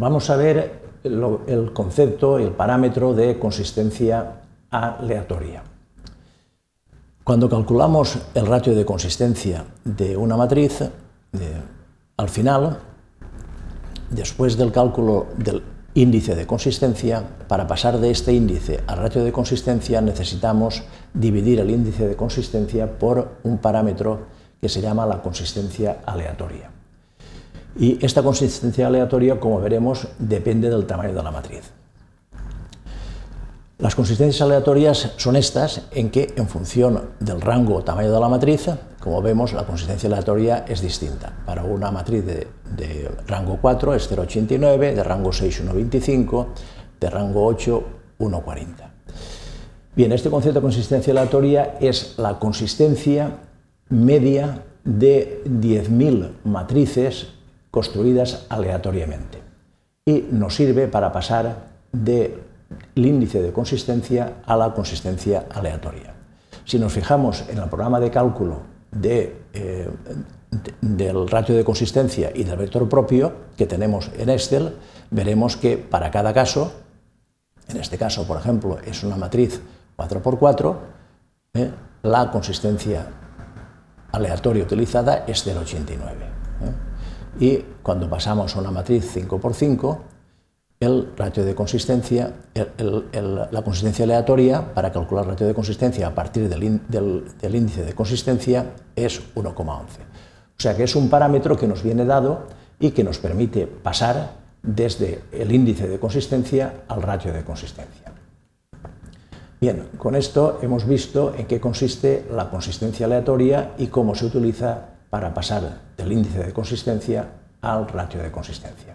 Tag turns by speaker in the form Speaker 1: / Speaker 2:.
Speaker 1: Vamos a ver el concepto, el parámetro de consistencia aleatoria. Cuando calculamos el ratio de consistencia de una matriz, al final, después del cálculo del índice de consistencia, para pasar de este índice al ratio de consistencia necesitamos dividir el índice de consistencia por un parámetro que se llama la consistencia aleatoria. Y esta consistencia aleatoria, como veremos, depende del tamaño de la matriz. Las consistencias aleatorias son estas, en que en función del rango o tamaño de la matriz, como vemos, la consistencia aleatoria es distinta. Para una matriz de, rango 4 es 0,89, de rango 6 1,25, de rango 8 1,40. Bien, este concepto de consistencia aleatoria es la consistencia media de 10.000 matrices construidas aleatoriamente y nos sirve para pasar del índice de consistencia a la consistencia aleatoria. Si nos fijamos en el programa de cálculo eh, del ratio de consistencia y del vector propio que tenemos en Excel, veremos que para cada caso, en este caso, por ejemplo, es una matriz 4x4, eh, la consistencia aleatoria utilizada es del 89 y cuando pasamos a una matriz 5x5, el ratio de consistencia, la consistencia aleatoria, para calcular el ratio de consistencia a partir del, del índice de consistencia, es 1,11. O sea que es un parámetro que nos viene dado y que nos permite pasar desde el índice de consistencia al ratio de consistencia. Bien, con esto hemos visto en qué consiste la consistencia aleatoria y cómo se utiliza para pasar del índice de consistencia al ratio de consistencia.